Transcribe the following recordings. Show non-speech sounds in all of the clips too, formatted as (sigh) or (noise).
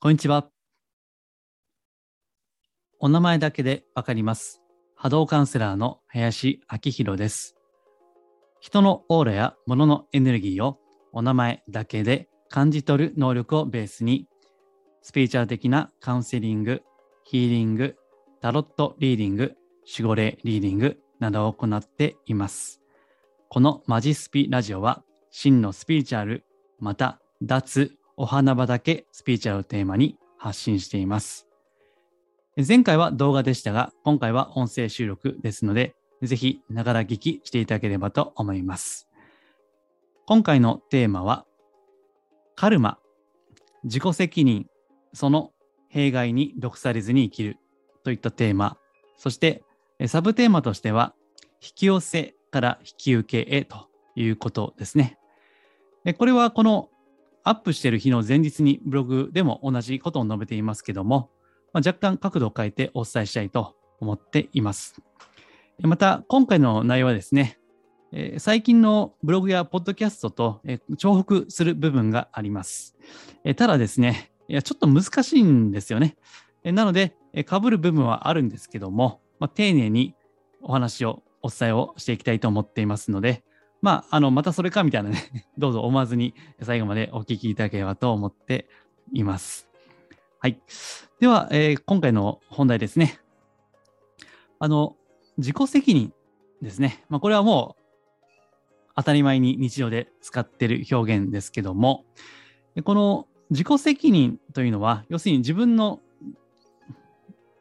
こんにちは。お名前だけでわかります。波動カウンセラーの林明宏です。人のオーラや物のエネルギーをお名前だけで感じ取る能力をベースに、スピリチュアル的なカウンセリング、ヒーリング、タロットリーディング、守護霊リーディングなどを行っています。このマジスピラジオは、真のスピリチュアル、また脱お花畑スピリチュアルをテーマに発信しています。前回は動画でしたが、今回は音声収録ですので、ぜひながら聞きしていただければと思います。今回のテーマは、カルマ、自己責任、その弊害に毒されずに生きるといったテーマ、そしてサブテーマとしては、引き寄せから引き受けへということですね。これはこのアップしている日の前日にブログでも同じことを述べていますけども、まあ、若干角度を変えてお伝えしたいと思っています。また、今回の内容はですね、えー、最近のブログやポッドキャストと、えー、重複する部分があります。えー、ただですね、いやちょっと難しいんですよね。えなので、えー、被る部分はあるんですけども、まあ、丁寧にお話を、お伝えをしていきたいと思っていますので、まあ、あの、またそれかみたいなね、(laughs) どうぞ思わずに最後までお聞きいただければと思っています。はい。では、えー、今回の本題ですね。あの、自己責任ですね。まあ、これはもう当たり前に日常で使ってる表現ですけども、この自己責任というのは、要するに自分の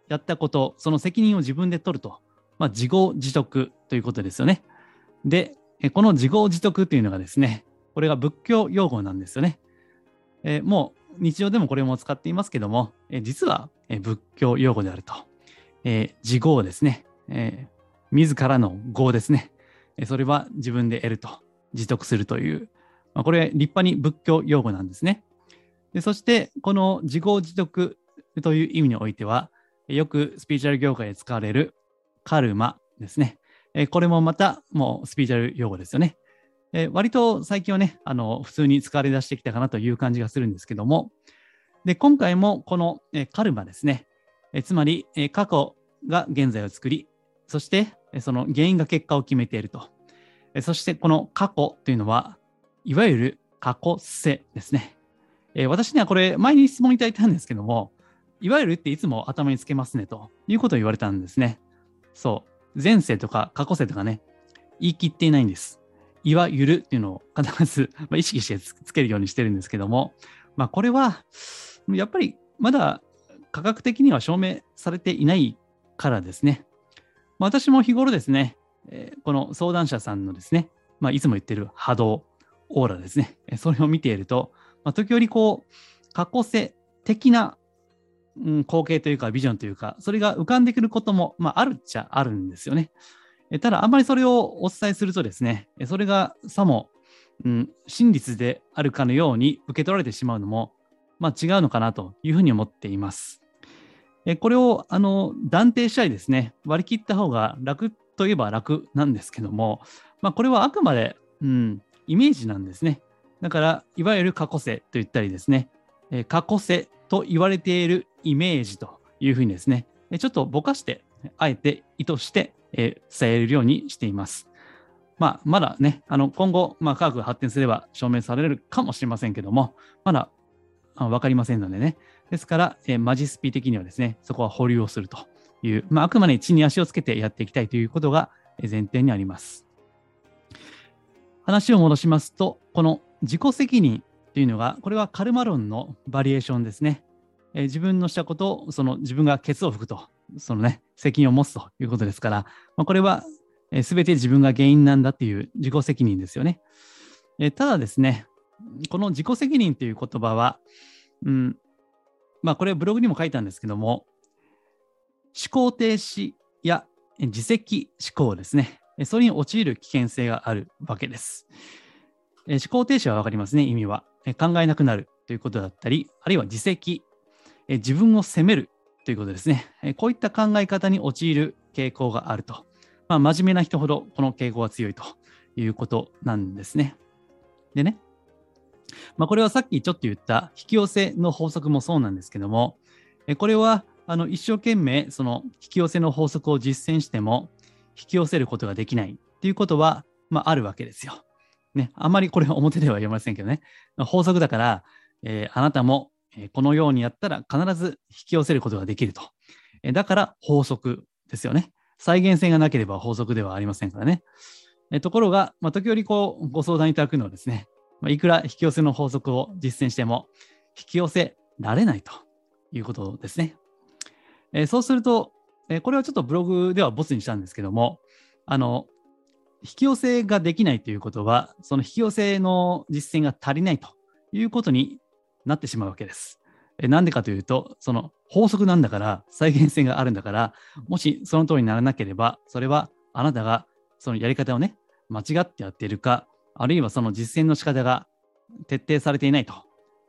やったこと、その責任を自分で取ると、まあ、自業自得ということですよね。で、この自業自得というのがですね、これが仏教用語なんですよね。え、もう日常でもこれも使っていますけども、え、実は、仏教用語であると。え自業ですね、え自らの業ですね、それは自分で得ると、自得するという、まあ、これ立派に仏教用語なんですね。でそして、この自業自得という意味においては、よくスピリチュアル業界で使われるカルマですね。えこれもまたもうスピリチュアル用語ですよね。え割と最近はね、あの普通に使われ出してきたかなという感じがするんですけども、で今回もこの、えカルマですね、えつまり、え過去が現在を作り、そしてえその原因が結果を決めていると。えそしてこの過去というのは、いわゆる過去性ですね。え私にはこれ前に質問いただいたんですけども、いわゆるっていつも頭につけますねということを言われたんですね。そう。前世とか過去世とかね、言い切っていないんです。いわゆるっていうのを必ず、(laughs) まあ、意識してつけるようにしてるんですけども、まあこれは、やっぱりまだ科学的には証明されていないからですね。まあ、私も日頃ですね、えー、この相談者さんのですね、まあ、いつも言ってる波動、オーラですね、それを見ていると、まあ、時折こう、過去世的なうん、光景というかビジョンというか、それが浮かんでくることも、まあ、あるっちゃあるんですよね。えただ、あんまりそれをお伝えするとですね、それがさも、うん、真実であるかのように受け取られてしまうのも、まあ、違うのかなというふうに思っています。えこれをあの断定したりですね、割り切った方が楽といえば楽なんですけども、まあ、これはあくまで、うん、イメージなんですね。だから、いわゆる過去世と言ったりですね、え過去世と言われているイメージというふうにですね、ちょっとぼかして、あえて意図して、え伝えるようにしています。まあ、まだね、あの今後、まあ、科学が発展すれば証明されるかもしれませんけども、まだ分かりませんのでね。ですから、えマジスピ的にはですね、そこは保留をするという、まあ、あくまで地に足をつけてやっていきたいということが前提にあります。話を戻しますと、この自己責任というのが、これはカルマ論のバリエーションですね。えー、自分のしたことを、その自分がケツを拭くと、そのね、責任を持つということですから、まあ、これはすべ、えー、て自分が原因なんだっていう自己責任ですよね。えー、ただですね、この自己責任という言葉は、うん、まあこれブログにも書いたんですけども、思考停止や自責思考ですね。それに陥る危険性があるわけです。思考停止はわかりますね、意味は。考えなくなるということだったり、あるいは自責、自分を責めるということですね。こういった考え方に陥る傾向があると。まあ、真面目な人ほどこの傾向が強いということなんですね。でね、まあ、これはさっきちょっと言った引き寄せの法則もそうなんですけども、これはあの一生懸命その引き寄せの法則を実践しても引き寄せることができないっていうことは、まあ、あるわけですよ。ね、あんまりこれは表では言えませんけどね、法則だから、えー、あなたもこのようにやったら必ず引き寄せることができると。だから法則ですよね。再現性がなければ法則ではありませんからね。ところが、まあ、時折こうご相談いただくのはですね、まあ、いくら引き寄せの法則を実践しても引き寄せられないということですね。えー、そうすると、えー、これはちょっとブログではボツにしたんですけども、あの、引き寄せができないということは、その引き寄せの実践が足りないということになってしまうわけです。なんでかというと、その法則なんだから、再現性があるんだから、もしその通りにならなければ、それはあなたがそのやり方をね、間違ってやっているか、あるいはその実践の仕方が徹底されていないと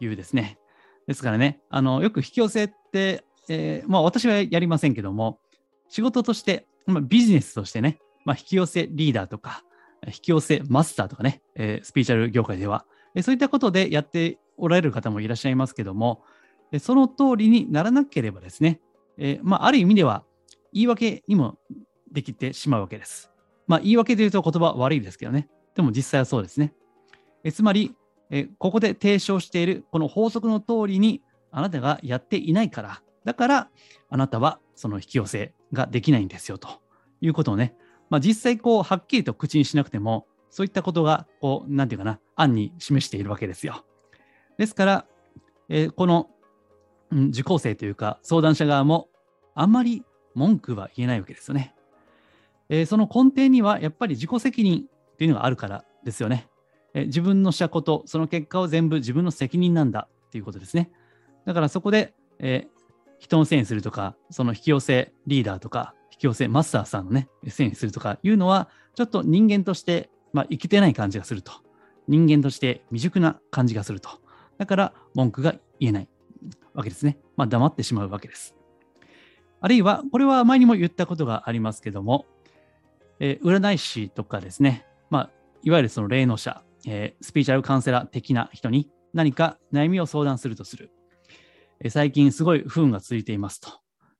いうですね。ですからね、あのよく引き寄せって、えー、まあ、私はやりませんけども、仕事として、まあ、ビジネスとしてね、まあ、引き寄せリーダーとか、引き寄せマスターとかね、えー、スピーチャル業界では、え、そういったことでやっておられる方もいらっしゃいますけども、えその通りにならなければですね、えまあ、ある意味では言い訳にもできてしまうわけです。まあ、言い訳というと言葉悪いですけどね。でも実際はそうですね。えつまりえ、ここで提唱しているこの法則の通りにあなたがやっていないから、だからあなたはその引き寄せができないんですよということをね、まあ、実際こうはっきりと口にしなくても、そういったことがこう、なんていうかな、案に示しているわけですよ。ですから、えー、この、うん、受講生というか相談者側もあんまり文句は言えないわけですよね。えー、その根底にはやっぱり自己責任っていうのがあるからですよね。えー、自分のしたこと、その結果を全部自分の責任なんだっていうことですね。だからそこで、えー、人のせいにするとか、その引き寄せリーダーとか、引き寄せマスターさんのね、せいにするとかいうのは、ちょっと人間として、まあ、生きてない感じがすると。人間として未熟な感じがすると。だから文句が言えないわけですね。まあ、黙ってしまうわけです。あるいは、これは前にも言ったことがありますけども、えー、占い師とかですね、まあ、いわゆるその霊能者、えー、スピーチャルカウンセラー的な人に何か悩みを相談するとする。えー、最近すごい不運が続いていますと。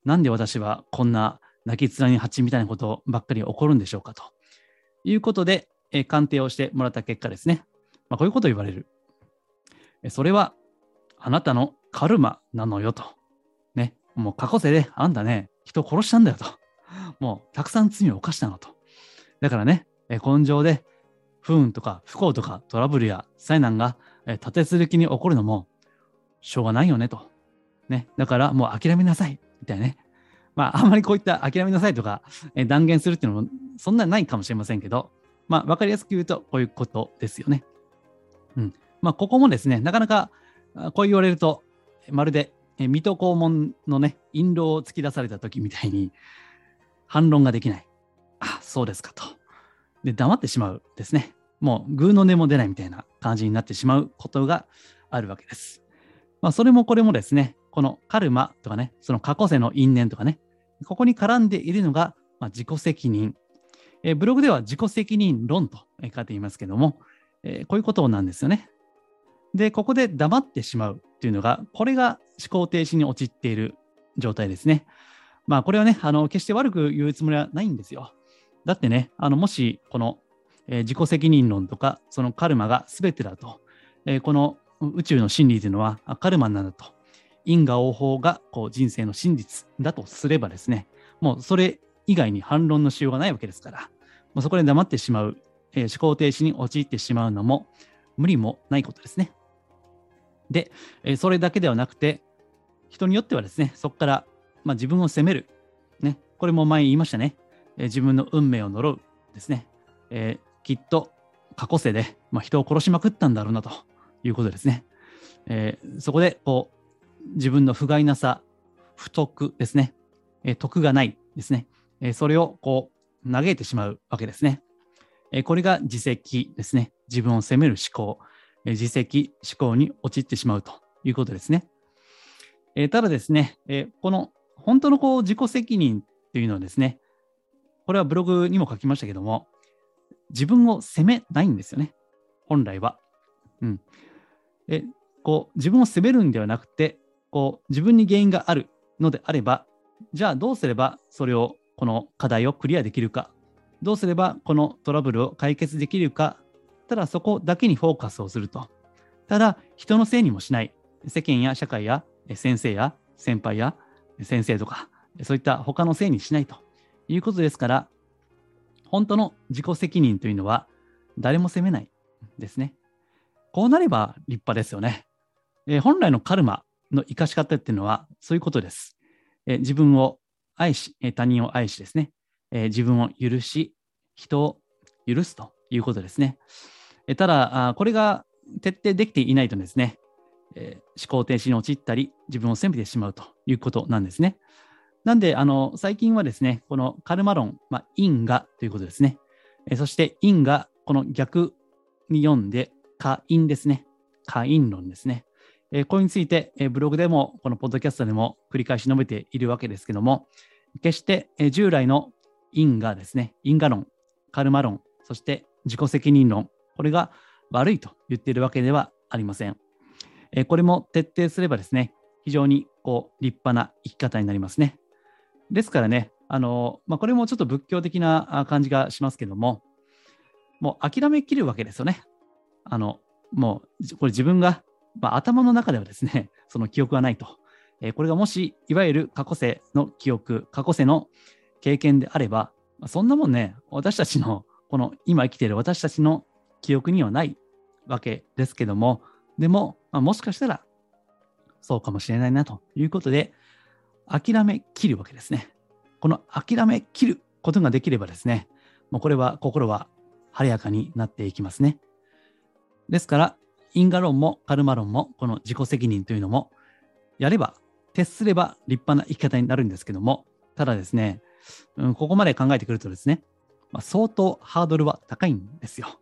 なんで私はこんな泣き面に蜂みたいなことばっかり起こるんでしょうかということで、え、鑑定をしてもらった結果ですね、まあ、こういうことを言われる。それはあなたのカルマなのよと。ね、もう過去世であんたね、人を殺したんだよと。もうたくさん罪を犯したのと。だからね、え根性で不運とか不幸とかトラブルや災難が、え立て続けに起こるのもしょうがないよねと。ね、だからもう諦めなさいみたいなね。まあ、あんまりこういった諦めなさいとか、え断言するっていうのもそんなにないかもしれませんけど、まあ、わかりやすく言うとこういうことですよね。うん。まあ、ここもですね、なかなかこう言われると、まるで水戸黄門のね、印籠を突き出された時みたいに反論ができない。あ、そうですかと。で、黙ってしまうですね。もう、グーの音も出ないみたいな感じになってしまうことがあるわけです。まあ、それもこれもですね、このカルマとかね、その過去世の因縁とかね、ここに絡んでいるのが、まあ、自己責任。えー、ブログでは自己責任論と書いていますけども、えー、こういうことなんですよね。で、ここで黙ってしまうっていうのが、これが思考停止に陥っている状態ですね。まあ、これはね、あの決して悪く言うつもりはないんですよ。だってね、あのもしこの、えー、自己責任論とか、そのカルマが全てだと、えー、この宇宙の真理というのはカルマなんだと、因果応報がこう人生の真実だとすればですね、もうそれ以外に反論のしようがないわけですから、もうそこで黙ってしまう、えー、思考停止に陥ってしまうのも無理もないことですね。で、えー、それだけではなくて、人によってはですね、そこから、まあ、自分を責める、ね、これも前言いましたね、えー、自分の運命を呪うですね、え、きっと過去世で、まあ、人を殺しまくったんだろうなということですね。えー、そこでこう自分の不甲斐なさ、不徳ですね、え、徳がないですね、え、それをこう嘆いてしまうわけですね。え、これが自責ですね。自分を責める思考、え、自責思考に陥ってしまうということですね。え、ただですね、え、この本当のこう自己責任っていうのはですね、これはブログにも書きましたけども、自分を責めないんですよね。本来は。うん。えこう自分を責めるんではなくて、こう自分に原因があるのであれば、じゃあどうすればそれを、この課題をクリアできるか、どうすればこのトラブルを解決できるか、ただそこだけにフォーカスをすると。ただ、人のせいにもしない。世間や社会や先生や先輩や先生とか、そういった他のせいにしないということですから、本当の自己責任というのは誰も責めないですね。こうなれば立派ですよね。えー、本来のカルマの生かし方っていうのはそういうことです。え、自分を愛し、他人を愛しですね、え自分を許し、人を許すということですね。えただあ、これが徹底できていないとですね、え思考停止に陥ったり、自分を責めてしまうということなんですね。なんで、あの、最近はですね、このカルマ論、まあ、因果ということですね。えそして因果、この逆に読んで、可因ですね。可因論ですね。えこれについて、えブログでも、このポッドキャストでも繰り返し述べているわけですけども、決して、え従来の因果ですね、因果論、カルマ論、そして自己責任論、これが悪いと言っているわけではありません。えこれも徹底すればですね、非常にこう立派な生き方になりますね。ですからね、あのまあ、これもちょっと仏教的な感じがしますけども、もう諦めきるわけですよね。あのもうこれ自分が、まあ、頭の中ではですね、(laughs) その記憶がないと。えー、これがもし、いわゆる過去世の記憶、過去世の経験であれば、ま、そんなもんね、私たちの、この今生きている私たちの記憶にはないわけですけども、でも、まあ、もしかしたらそうかもしれないなということで、諦めきるわけですね。この諦めきることができればですね、もうこれは心は晴れやかになっていきますね。ですから、因果論もカルマ論もこの自己責任というのも、やれば、徹すれば立派な生き方になるんですけども、ただですね、うん、ここまで考えてくるとですね、まあ、相当ハードルは高いんですよ。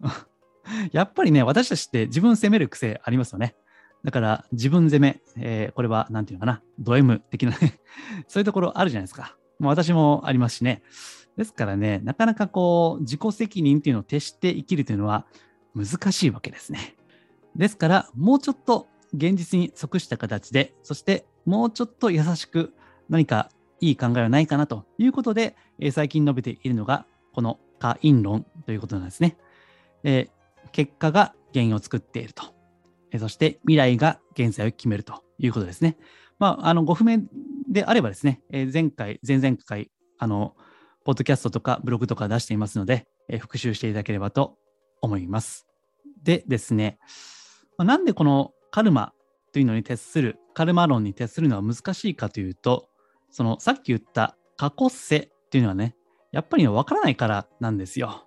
(laughs) やっぱりね、私たちって自分責める癖ありますよね。だから自分攻め、えー、これは何て言うのかな、ド M 的なね (laughs) そういうところあるじゃないですか。もう私もありますしね。ですからね、なかなかこう、自己責任っていうのを徹して生きるというのは難しいわけですね。ですから、もうちょっと現実に即した形で、そしてもうちょっと優しく何かいい考えはないかなということで、えー、最近述べているのが、この可因論ということなんですね。えー、結果が原因を作っていると。そして未来が現在を決めるということですね。まあ、あのご不明であればですね、え前回、前々回、あの、ポッドキャストとかブログとか出していますので、え復習していただければと思います。でですね、なんでこのカルマというのに徹する、カルマ論に徹するのは難しいかというと、そのさっき言った過去世というのはね、やっぱりわからないからなんですよ。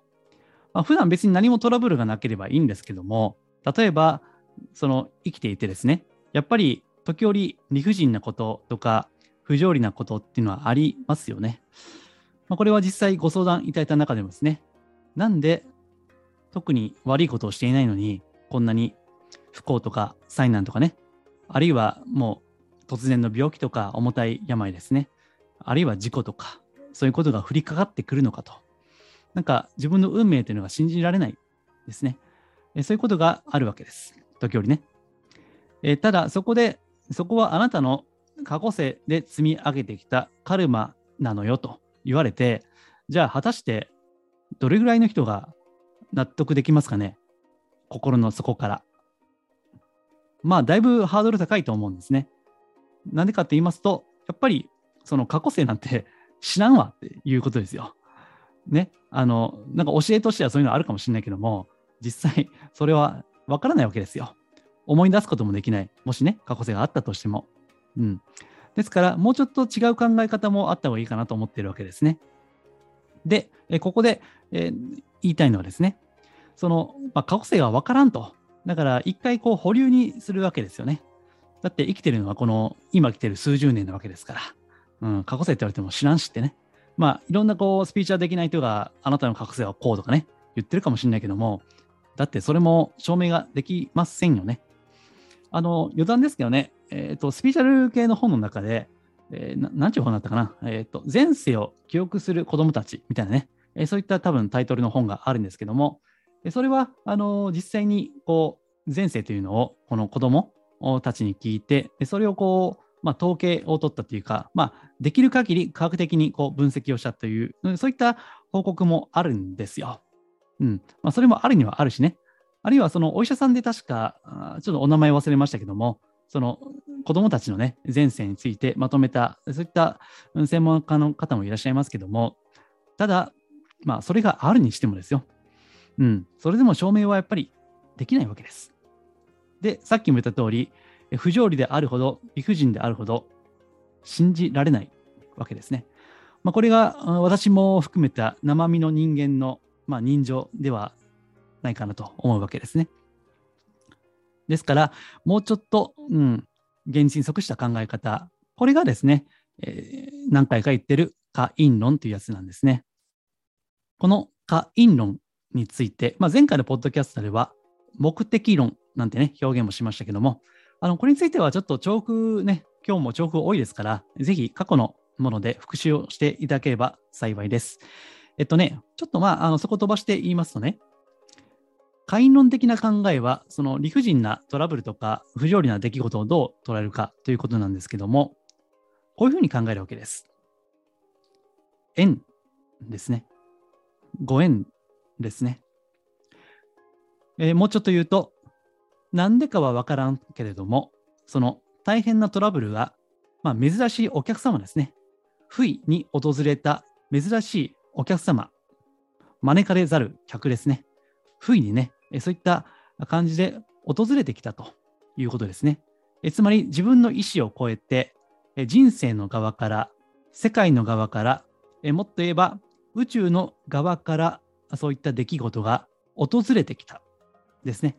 まあ、普段別に何もトラブルがなければいいんですけども、例えばその生きていてですね、やっぱり時折理不尽なこととか不条理なことっていうのはありますよね。まあ、これは実際ご相談いただいた中でもですね、なんで特に悪いことをしていないのに、こんなに不幸とか災難とかね、あるいはもう突然の病気とか重たい病ですね、あるいは事故とか、そういうことが降りかかってくるのかと。なんか自分の運命というのが信じられないですね。そういうことがあるわけです。時折ね。え、ただ、そこで、そこはあなたの過去世で積み上げてきたカルマなのよと言われて、じゃあ果たしてどれぐらいの人が納得できますかね？心の底から。まあ、だいぶハードル高いと思うんですね。なんでかって言いますと、やっぱりその過去世なんて (laughs) 知らんわっていうことですよ。ね。あの、なんか教えとしてはそういうのあるかもしれないけども、実際 (laughs) それはわからないわけですよ。思い出すこともできない。もしね、過去性があったとしても。うん。ですから、もうちょっと違う考え方もあった方がいいかなと思っているわけですね。で、えここで、えー、言いたいのはですね、その、まあ、過去性はわからんと。だから、一回こう保留にするわけですよね。だって生きてるのはこの今来てる数十年なわけですから、うん、過去性って言われても知らんしってね。まあ、いろんなこうスピーチャーできない人があなたの過去性はこうとかね、言ってるかもしれないけども、だってそれも証明ができませんよね。あの、余談ですけどね、えっ、ー、と、スピーチャル系の本の中で、えー、なんちゅう本だったかな、えっ、ー、と、前世を記憶する子供たちみたいなね、えー、そういった多分タイトルの本があるんですけども、でそれは、あの、実際に、こう、前世というのをこの子供たちに聞いて、でそれをこう、まあ、統計を取ったというか、まあ、できる限り科学的にこう分析をしたという、そういった報告もあるんですよ。うん。まあ、それもあるにはあるしね。あるいはそのお医者さんで確か、ちょっとお名前忘れましたけども、その子供たちのね、前世についてまとめた、そういった専門家の方もいらっしゃいますけども、ただ、まあ、それがあるにしてもですよ。うん。それでも証明はやっぱりできないわけです。で、さっきも言った通り、不条理であるほど、理不尽であるほど、信じられないわけですね。まあ、これが私も含めた生身の人間の、まあ、人情ではないかなと思うわけですね。ですから、もうちょっと、うん、現実に即した考え方、これがですね、えー、何回か言ってる可因論というやつなんですね。この可因論について、まあ、前回のポッドキャストでは、目的論なんてね、表現もしましたけども、あの、これについてはちょっと重複ね、今日も重複多いですから、ぜひ過去のもので復習をしていただければ幸いです。えっとね、ちょっとまあ、あのそこ飛ばして言いますとね、会員論的な考えは、その理不尽なトラブルとか不条理な出来事をどう捉えるかということなんですけども、こういうふうに考えるわけです。縁ですね。ご縁ですね。えー、もうちょっと言うと、なんでかはわからんけれども、その大変なトラブルが、まあ、珍しいお客様ですね。不意に訪れた珍しいお客様、招かれざる客ですね。不意にね、そういった感じで訪れてきたということですね。つまり自分の意思を超えて、人生の側から、世界の側から、もっと言えば宇宙の側からそういった出来事が訪れてきたですね。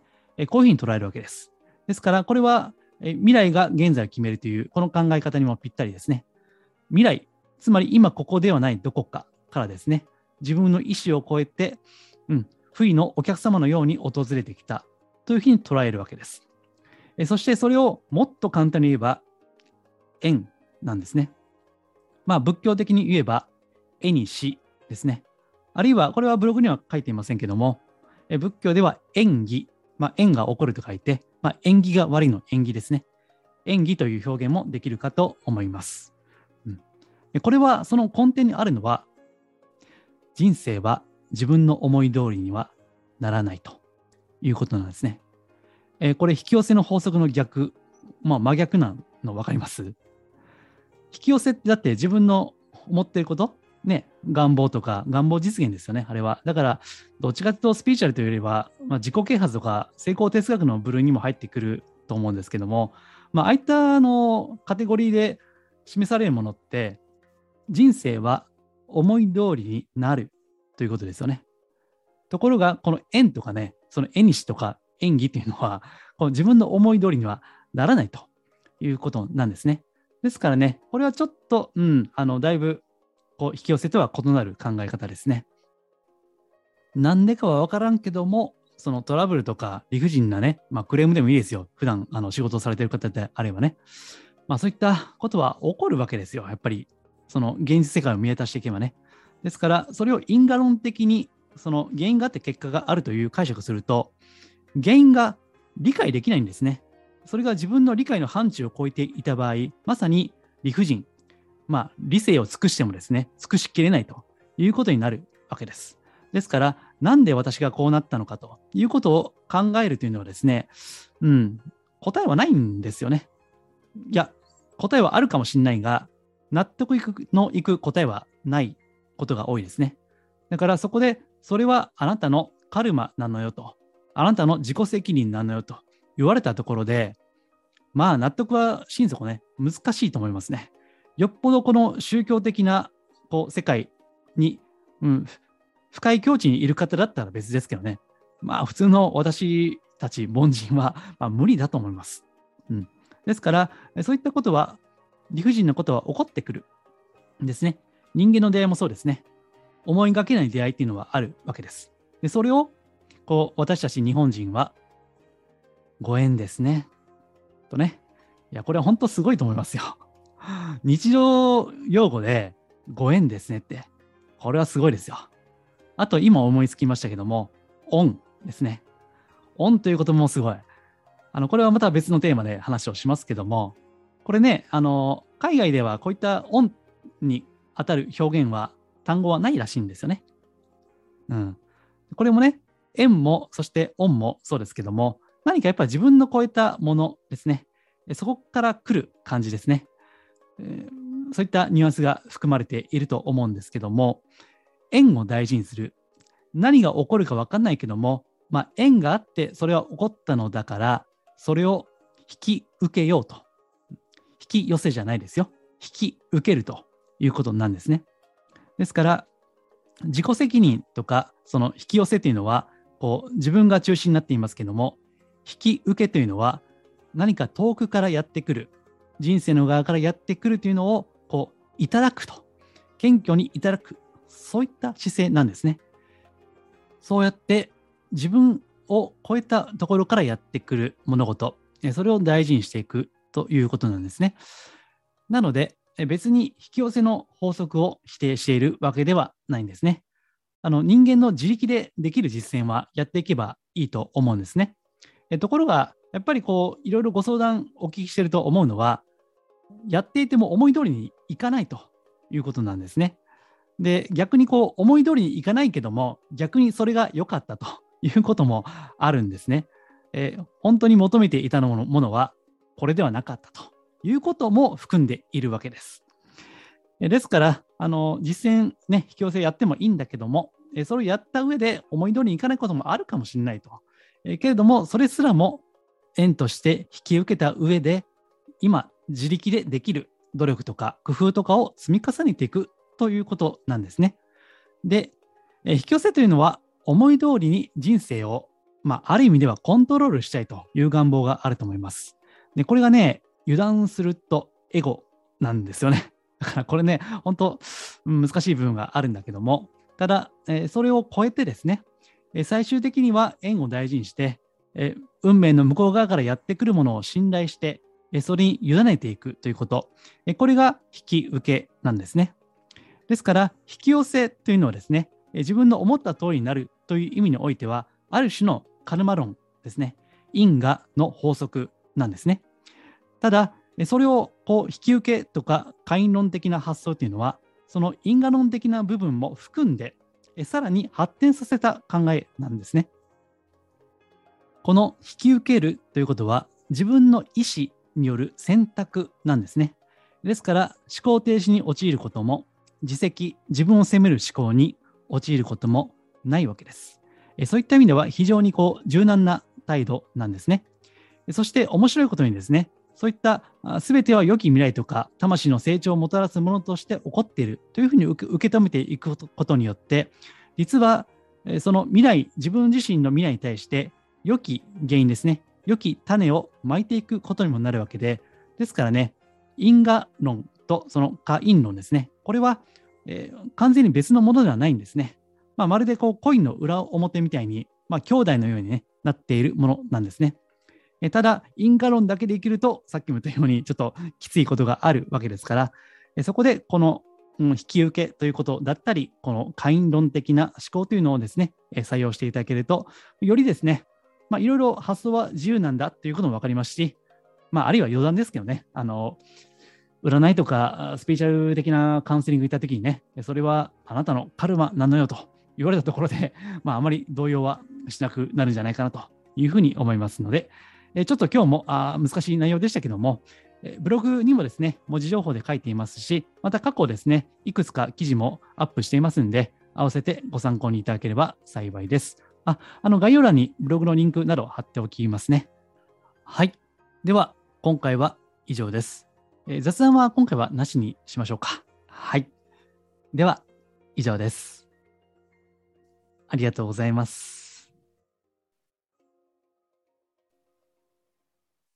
こういうふうに捉えるわけです。ですから、これは未来が現在を決めるという、この考え方にもぴったりですね。未来、つまり今ここではないどこかからですね、自分の意思を超えて、うん、不意のお客様のように訪れてきたというふうに捉えるわけです。そしてそれをもっと簡単に言えば、縁なんですね。まあ仏教的に言えば、絵にしですね。あるいは、これはブログには書いていませんけども、え仏教では縁起、まあ、縁が起こると書いて、まあ、縁起が悪いの縁起ですね。縁起という表現もできるかと思います。うん、これは、その根底にあるのは、人生は自分の思い通りにはならないということなんですね。えー、これ引き寄せの法則の逆、まあ真逆なの分かります？引き寄せってだって自分の思っていることね、願望とか願望実現ですよね、あれは。だから、どっちかというとスピーチュアルというよりは、まあ、自己啓発とか成功哲学の部類にも入ってくると思うんですけども、まあ、ああいったあのカテゴリーで示されるものって、人生は思い通りになるということですよね。ところが、この縁とかね、その縁にしとか演技っていうのは、この自分の思い通りにはならないということなんですね。ですからね、これはちょっと、うん、あの、だいぶ、引き寄せとは異なる考え方ですね。なんでかはわからんけども、そのトラブルとか理不尽なね、まあクレームでもいいですよ。普段あの仕事をされてる方であればね。まあそういったことは起こるわけですよ。やっぱり、その現実世界を見渡していけばね。ですから、それを因果論的に、その原因があって結果があるという解釈すると、原因が理解できないんですね。それが自分の理解の範疇を超えていた場合、まさに理不尽、まあ、理性を尽くしてもですね、尽くしきれないということになるわけです。ですから、なんで私がこうなったのかということを考えるというのはですね、うん、答えはないんですよね。いや、答えはあるかもしれないが、納得いくのいく答えはないことが多いですね。だからそこで、それはあなたのカルマなのよと、あなたの自己責任なのよと言われたところで、まあ納得は心底ね、難しいと思いますね。よっぽどこの宗教的なこう世界に、うん、深い境地にいる方だったら別ですけどね。まあ普通の私たち凡人は、まあ、無理だと思います。うん、ですから、そういったことは、理不尽なことは起こってくるんですね。人間の出会いもそうですね。思いがけない出会いっていうのはあるわけです。でそれを、こう、私たち日本人は、ご縁ですね。とね。いや、これは本当すごいと思いますよ。日常用語で、ご縁ですねって。これはすごいですよ。あと、今思いつきましたけども、恩ですね。恩ということもすごい。あのこれはまた別のテーマで話をしますけども、これね、あの海外ではこういったオンに当たる表現は、単語はないらしいんですよね。うん。これもね、円も、そしてオンもそうですけども、何かやっぱり自分の超えたものですね。そこから来る感じですね。そういったニュアンスが含まれていると思うんですけども、縁を大事にする。何が起こるか分かんないけども、まあ、縁があってそれは起こったのだから、それを引き受けようと。引き寄せじゃないですよ。引き受けるということなんですね。ですから、自己責任とか、その引き寄せというのは、こう自分が中心になっていますけども、引き受けというのは、何か遠くからやってくる、人生の側からやってくるというのを、こう、いただくと。謙虚にいただく。そういった姿勢なんですね。そうやって自分を超えたところからやってくる物事、それを大事にしていくということなんですね。なので、別に引き寄せの法則を否定しているわけではないんですね。あの人間の自力でできる実践はやっていけばいいと思うんですね。ところが、やっぱりこう、いろいろご相談お聞きしていると思うのは、やっていても思い通りにいかないということなんですね。で、逆にこう、思い通りにいかないけども、逆にそれが良かったということもあるんですね。えー、本当に求めていたものものは、これではなかったということも含んでいるわけです。ですから、あの実践、ね、引き寄せやってもいいんだけども、それをやった上で思い通りにいかないこともあるかもしれないと。けれども、それすらも縁として引き受けた上で、今、自力でできる努力とか工夫とかを積み重ねていくということなんですね。で、え引き寄せというのは、思い通りに人生を、まあ、ある意味ではコントロールしたいという願望があると思います。で、これがね、油断するとエゴなんですよね。(laughs) だからこれね、本当難しい部分があるんだけども、ただ、え、それを超えてですね、え、最終的には縁を大事にして、え、運命の向こう側からやってくるものを信頼して、それに委ねていくということ、これが引き受けなんですね。ですから、引き寄せというのはですね、自分の思った通りになるという意味においては、ある種のカルマ論ですね、因果の法則なんですね。ただ、それをこう引き受けとか会員論的な発想というのは、その因果論的な部分も含んで、さらに発展させた考えなんですね。この引き受けるということは、自分の意思による選択なんですね。ですから、思考停止に陥ることも、自責、自分を責める思考に陥ることもないわけです。そういった意味では非常にこう柔軟な態度なんですね。そして面白いことにですね、そういった全ては良き未来とか魂の成長をもたらすものとして起こっているというふうに受け止めていくことによって実はその未来自分自身の未来に対して良き原因ですね良き種をまいていくことにもなるわけでですからね因果論とその果因論ですねこれは、えー、完全に別のものではないんですね、まあ、まるでこうコインの裏表みたいに、まあ、兄弟のように、ね、なっているものなんですね。えただ、因果論だけで生きると、さっきも言ったように、ちょっときついことがあるわけですから、えそこでこの、うん、引き受けということだったり、この会員論的な思考というのをですね、え採用していただけると、よりですね、まあ、いろいろ発想は自由なんだということも分かりますし、まあ、あるいは余談ですけどね、あの、占いとかスピーチャル的なカウンセリング行った時にね、それはあなたのカルマなのよと言われたところで、(laughs) まあ、あまり動揺はしなくなるんじゃないかなというふうに思いますので、ちょっと今日もあ難しい内容でしたけども、ブログにもですね、文字情報で書いていますし、また過去ですね、いくつか記事もアップしていますんで、合わせてご参考にいただければ幸いです。あ、あの概要欄にブログのリンクなど貼っておきますね。はい。では、今回は以上です。えー、雑談は今回はなしにしましょうか。はい。では、以上です。ありがとうございます。